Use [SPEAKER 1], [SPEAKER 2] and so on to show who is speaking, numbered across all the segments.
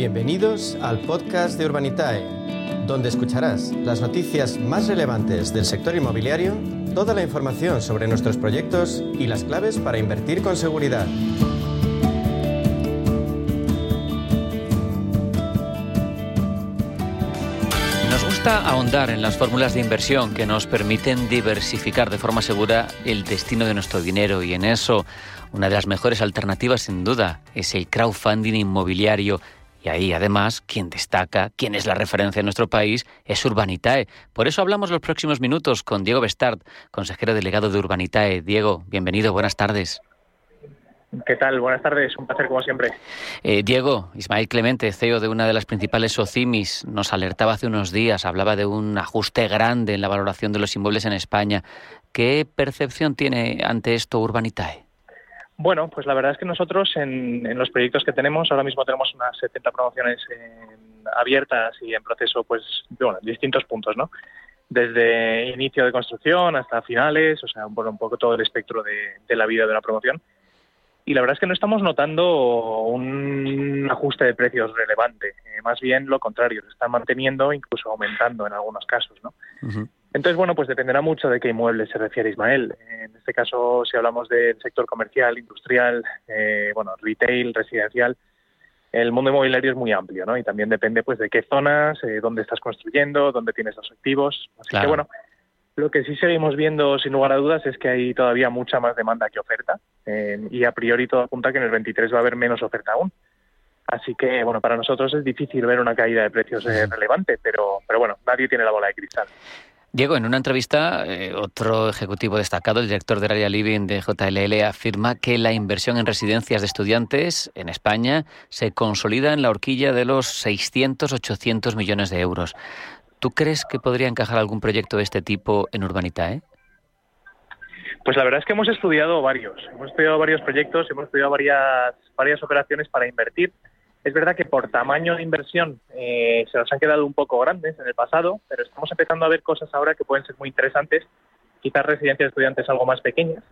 [SPEAKER 1] Bienvenidos al podcast de Urbanitae, donde escucharás las noticias más relevantes del sector inmobiliario, toda la información sobre nuestros proyectos y las claves para invertir con seguridad.
[SPEAKER 2] Nos gusta ahondar en las fórmulas de inversión que nos permiten diversificar de forma segura el destino de nuestro dinero y en eso una de las mejores alternativas sin duda es el crowdfunding inmobiliario y ahí, además, quien destaca, quien es la referencia en nuestro país, es Urbanitae. Por eso hablamos los próximos minutos con Diego Bestard, consejero delegado de Urbanitae. Diego, bienvenido, buenas tardes.
[SPEAKER 3] ¿Qué tal? Buenas tardes, un placer como siempre.
[SPEAKER 2] Eh, Diego, Ismael Clemente, CEO de una de las principales SOCIMIS, nos alertaba hace unos días, hablaba de un ajuste grande en la valoración de los inmuebles en España. ¿Qué percepción tiene ante esto Urbanitae?
[SPEAKER 3] Bueno, pues la verdad es que nosotros en, los proyectos que tenemos, ahora mismo tenemos unas 70 promociones abiertas y en proceso, pues, bueno, en distintos puntos, ¿no? Desde inicio de construcción hasta finales, o sea, un, poco todo el espectro de, la vida de la promoción. Y la verdad es que no estamos notando un ajuste de precios relevante, eh, más bien lo contrario, se están manteniendo, incluso aumentando en algunos casos, ¿no? Entonces, bueno, pues dependerá mucho de qué inmueble se refiere Ismael. En este caso, si hablamos del sector comercial, industrial, eh, bueno, retail, residencial, el mundo inmobiliario es muy amplio, ¿no? Y también depende, pues, de qué zonas, eh, dónde estás construyendo, dónde tienes los activos. Así que, bueno, lo que sí seguimos viendo, sin lugar a dudas, es que hay todavía mucha más demanda que oferta. Eh, y a priori todo apunta que en el 23 va a haber menos oferta aún. Así que, bueno, para nosotros es difícil ver una caída de precios relevante, pero, pero bueno, nadie tiene la bola de cristal.
[SPEAKER 2] Diego, en una entrevista, eh, otro ejecutivo destacado, el director del área living de JLL, afirma que la inversión en residencias de estudiantes en España se consolida en la horquilla de los 600-800 millones de euros. ¿Tú crees que podría encajar algún proyecto de este tipo en Urbanitae?
[SPEAKER 3] Pues la verdad es que hemos estudiado varios. Hemos estudiado varios proyectos, hemos estudiado varias, varias operaciones para invertir es verdad que por tamaño de inversión eh, se nos han quedado un poco grandes en el pasado, pero estamos empezando a ver cosas ahora que pueden ser muy interesantes, quizás residencias de estudiantes algo más pequeñas.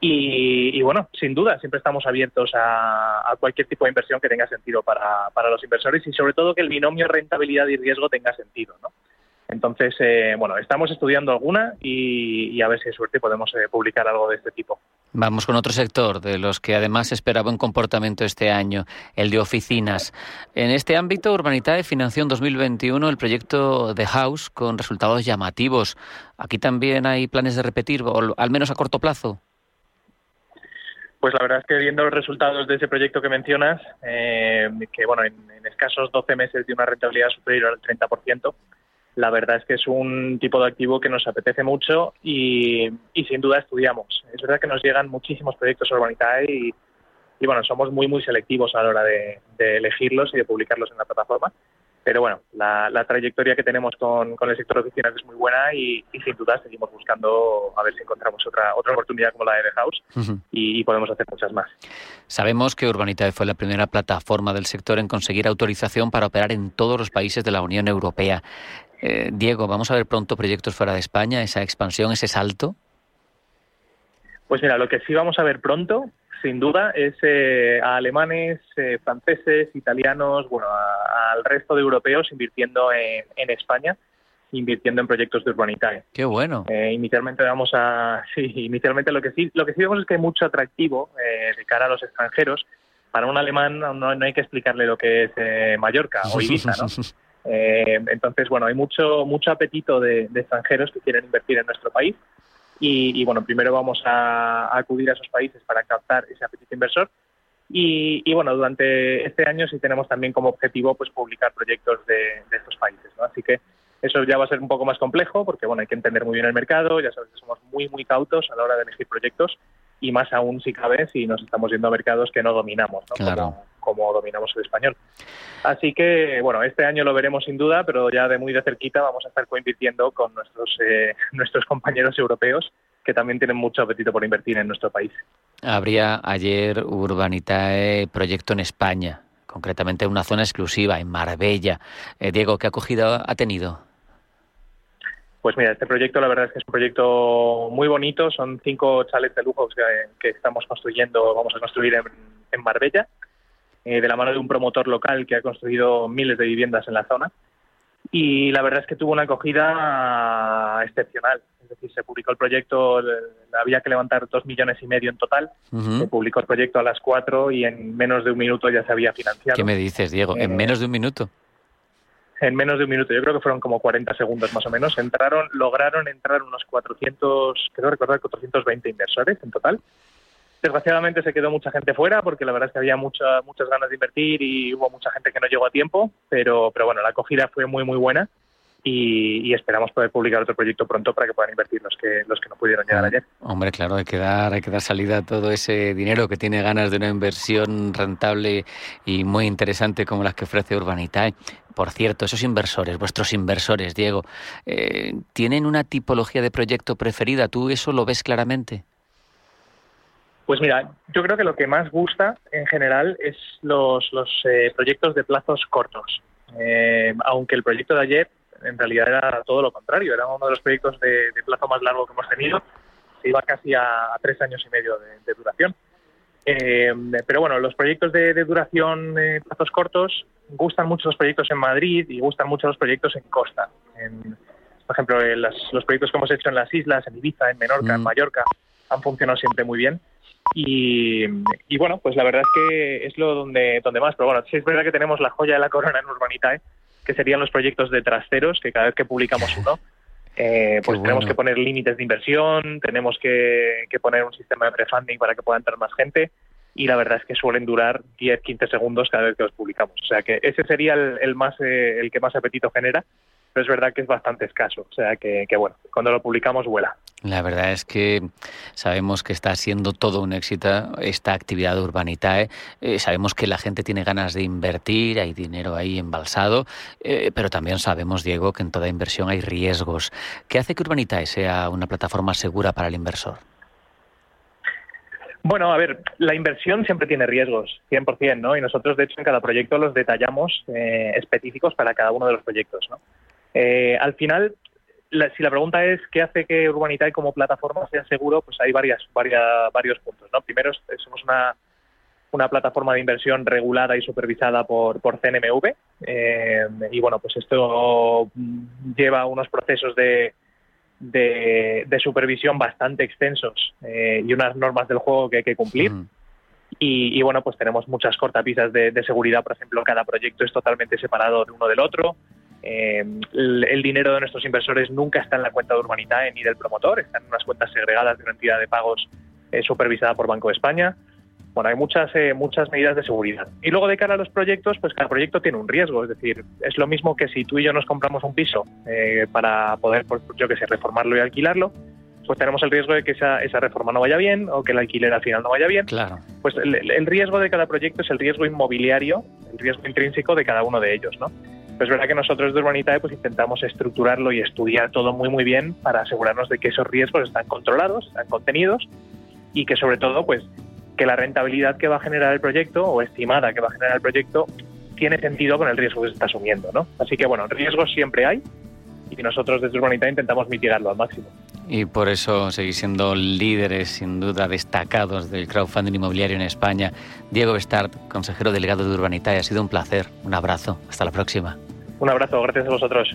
[SPEAKER 3] Y, bueno, sin duda, siempre estamos abiertos a, cualquier tipo de inversión que tenga sentido para, para los inversores y sobre todo que el binomio rentabilidad y riesgo tenga sentido. ¿no? Entonces, eh, bueno, estamos estudiando alguna y, a ver si hay suerte podemos eh, publicar algo de este tipo.
[SPEAKER 2] Vamos con otro sector de los que además espera buen comportamiento este año, el de oficinas. En este ámbito, Urbanitae financió en 2021 el proyecto The House con resultados llamativos. ¿Aquí también hay planes de repetir, al menos a corto plazo?
[SPEAKER 3] Pues la verdad es que viendo los resultados de ese proyecto que mencionas, eh, que bueno, en, en, escasos 12 meses de una rentabilidad superior al 30%, la verdad es que es un tipo de activo que nos apetece mucho y, sin duda estudiamos. Es verdad que nos llegan muchísimos proyectos sobre y, y bueno, somos muy, muy selectivos a la hora de, elegirlos y de publicarlos en la plataforma. Pero bueno, la, trayectoria que tenemos con, el sector oficinas es muy buena y, sin duda seguimos buscando a ver si encontramos otra otra oportunidad como la de The House y, podemos hacer muchas más.
[SPEAKER 2] Sabemos que Urbanitae fue la primera plataforma del sector en conseguir autorización para operar en todos los países de la Unión Europea. Eh, Diego, ¿vamos a ver pronto proyectos fuera de España, esa expansión, ese salto?
[SPEAKER 3] Pues mira, lo que sí vamos a ver pronto, sin duda, es eh, a alemanes, eh, franceses, italianos, bueno, al resto de europeos invirtiendo en, España, invirtiendo en proyectos de urbanitae.
[SPEAKER 2] Qué bueno.
[SPEAKER 3] inicialmente vamos a, sí, inicialmente lo que sí, lo que sí vemos es que hay mucho atractivo de cara a los extranjeros. Para un alemán no, no hay que explicarle lo que es Mallorca o Ibiza, ¿no? Eh, entonces, bueno, hay mucho, mucho apetito de, extranjeros que quieren invertir en nuestro país. Y, bueno, primero vamos a, acudir a esos países para captar ese apetito inversor. Y, bueno, durante este año sí tenemos también como objetivo pues publicar proyectos de, estos países. Así que eso ya va a ser un poco más complejo porque bueno, hay que entender muy bien el mercado, ya sabes que somos muy, muy cautos a la hora de elegir proyectos y más aún si cabe si nos estamos yendo a mercados que no dominamos. ¿no?
[SPEAKER 2] Claro
[SPEAKER 3] como dominamos el español. Así que, bueno, este año lo veremos sin duda, pero ya de muy de cerquita vamos a estar coinvirtiendo con nuestros, eh, nuestros compañeros europeos que también tienen mucho apetito por invertir en nuestro país.
[SPEAKER 2] Habría ayer Urbanitae proyecto en España, concretamente en una zona exclusiva, en Marbella. Eh, Diego, ¿qué acogida ha tenido?
[SPEAKER 3] Pues mira, este proyecto la verdad es que es un proyecto muy bonito. Son cinco chalets de lujo que, estamos construyendo, vamos a construir en Marbella. De la mano de un promotor local que ha construido miles de viviendas en la zona y la verdad es que tuvo una acogida excepcional. Es decir, se publicó el proyecto, había que levantar dos millones y medio en total. Se publicó el proyecto a las cuatro y en menos de un minuto ya se había financiado.
[SPEAKER 2] ¿Qué me dices, Diego? ¿En eh, menos de un minuto?
[SPEAKER 3] En menos de un minuto, yo creo que fueron como 40 segundos más o menos. Entraron, lograron entrar unos 400, creo recordar 420 inversores en total. Desgraciadamente se quedó mucha gente fuera porque la verdad es que había mucha, muchas ganas de invertir y hubo mucha gente que no llegó a tiempo, pero, pero bueno, la acogida fue muy, muy buena y, esperamos poder publicar otro proyecto pronto para que puedan invertir los que, los que no pudieron llegar ayer.
[SPEAKER 2] Hombre, claro, hay que, dar, hay que dar salida a todo ese dinero que tiene ganas de una inversión rentable y muy interesante como las que ofrece Urbanitae. Por cierto, esos inversores, vuestros inversores, Diego, eh, ¿tienen una tipología de proyecto preferida? ¿Tú eso lo ves claramente?
[SPEAKER 3] Pues mira, yo creo que lo que más gusta en general es los, los eh, proyectos de plazos cortos. Eh, aunque el proyecto de ayer en realidad era todo lo contrario, era uno de los proyectos de, plazo más largo que hemos tenido, se iba casi a, tres años y medio de, duración. Eh, pero bueno, los proyectos de, duración de plazos cortos gustan mucho los proyectos en Madrid y gustan mucho los proyectos en Costa. por ejemplo, los proyectos que hemos hecho en las islas, en Ibiza, en Menorca, en mm. Mallorca, han funcionado siempre muy bien. Y, bueno, pues la verdad es que es lo donde, donde más. Pero bueno, sí es verdad que tenemos la joya de la corona en Urbanitae, que serían los proyectos de trasteros, que cada vez que publicamos uno, eh, pues tenemos que poner límites de inversión, tenemos que, poner un sistema de prefunding para que pueda entrar más gente y la verdad es que suelen durar 10, 15 segundos cada vez que los publicamos. O sea que ese sería el, más, eh, el que más apetito genera pero es verdad que es bastante escaso. O sea que, bueno, cuando lo publicamos vuela.
[SPEAKER 2] La verdad es que sabemos que está siendo todo un éxito esta actividad de Urbanitae. Eh, sabemos que la gente tiene ganas de invertir, hay dinero ahí embalsado, eh, pero también sabemos, Diego, que en toda inversión hay riesgos. ¿Qué hace que Urbanitae sea una plataforma segura para el inversor?
[SPEAKER 3] Bueno, a ver, la inversión siempre tiene riesgos, 100%, ¿no? Y nosotros, de hecho, en cada proyecto los detallamos eh, específicos para cada uno de los proyectos, ¿no? Eh, al final, si la pregunta es qué hace que Urbanitae como plataforma sea seguro, pues hay varias, varios puntos. ¿no? Primero, somos una, una plataforma de inversión regulada y supervisada por, por CNMV. Eh, y bueno, pues esto lleva unos procesos de, de, supervisión bastante extensos eh, y unas normas del juego que hay que cumplir. Y, bueno, pues tenemos muchas cortapisas de, de, seguridad. Por ejemplo, cada proyecto es totalmente separado de uno del otro. Eh, el, dinero de nuestros inversores nunca está en la cuenta de Urbanitae ni del promotor, están en unas cuentas segregadas de una entidad de pagos eh, supervisada por Banco de España. Bueno, hay muchas, eh, muchas medidas de seguridad. Y luego de cara a los proyectos, pues cada proyecto tiene un riesgo. Es decir, es lo mismo que si tú y yo nos compramos un piso para poder, pues, yo que sé, reformarlo y alquilarlo, pues tenemos el riesgo de que esa, esa reforma no vaya bien o que el alquiler al final no vaya bien.
[SPEAKER 2] Claro.
[SPEAKER 3] Pues el, el riesgo de cada proyecto es el riesgo inmobiliario, el riesgo intrínseco de cada uno de ellos, ¿no? Es verdad que nosotros de Urbanitae pues intentamos estructurarlo y estudiar todo muy muy bien para asegurarnos de que esos riesgos están controlados, están contenidos y que sobre todo pues que la rentabilidad que va a generar el proyecto o estimada que va a generar el proyecto tiene sentido con el riesgo que se está asumiendo, ¿no? Así que bueno, riesgos siempre hay y nosotros desde Urbanitae intentamos mitigarlo al máximo.
[SPEAKER 2] Y por eso seguís siendo líderes, sin duda, destacados del crowdfunding inmobiliario en España. Diego Bestart, consejero delegado de Urbanitae, ha sido un placer. Un abrazo. Hasta la próxima.
[SPEAKER 3] Un abrazo, gracias a vosotros.